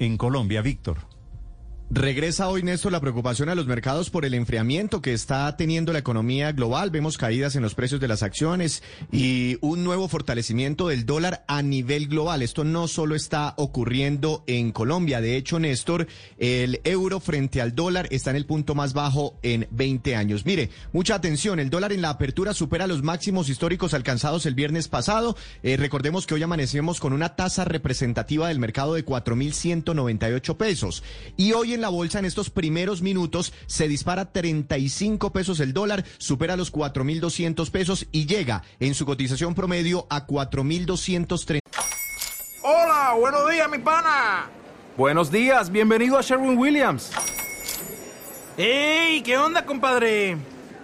En Colombia, Víctor. Regresa hoy, Néstor, la preocupación a los mercados por el enfriamiento que está teniendo la economía global. Vemos caídas en los precios de las acciones y un nuevo fortalecimiento del dólar a nivel global. Esto no solo está ocurriendo en Colombia. De hecho, Néstor, el euro frente al dólar está en el punto más bajo en 20 años. Mire, mucha atención. El dólar en la apertura supera los máximos históricos alcanzados el viernes pasado. Eh, recordemos que hoy amanecemos con una tasa representativa del mercado de 4.198 pesos. Y hoy en la bolsa en estos primeros minutos se dispara 35 pesos el dólar, supera los 4.200 pesos y llega en su cotización promedio a 4.230. Hola, buenos días, mi pana. Buenos días, bienvenido a Sherwin Williams. ¡Ey! ¿Qué onda, compadre?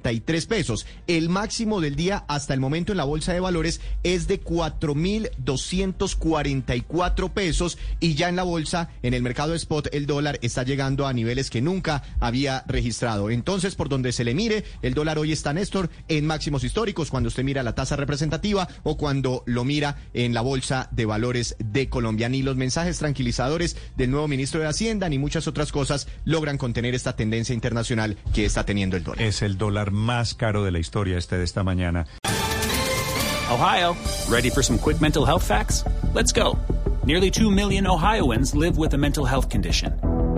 Pesos. El máximo del día hasta el momento en la bolsa de valores es de 4.244 pesos y ya en la bolsa, en el mercado spot, el dólar está llegando a niveles que nunca había registrado. Entonces, por donde se le mire, el dólar hoy está, Néstor, en máximos históricos cuando usted mira la tasa representativa o cuando lo mira en la bolsa de valores de Colombia. Ni los mensajes tranquilizadores del nuevo ministro de Hacienda ni muchas otras cosas logran contener esta tendencia internacional que está teniendo el dólar. Es el más caro de la historia este de esta mañana. Ohio, ready for some quick mental health facts? Let's go. Nearly 2 million Ohioans live with a mental health condition.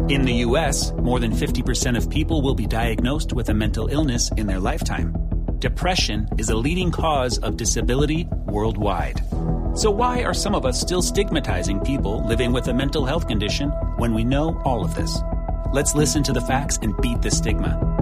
In the U.S., more than 50% of people will be diagnosed with a mental illness in their lifetime. Depression is a leading cause of disability worldwide. So, why are some of us still stigmatizing people living with a mental health condition when we know all of this? Let's listen to the facts and beat the stigma.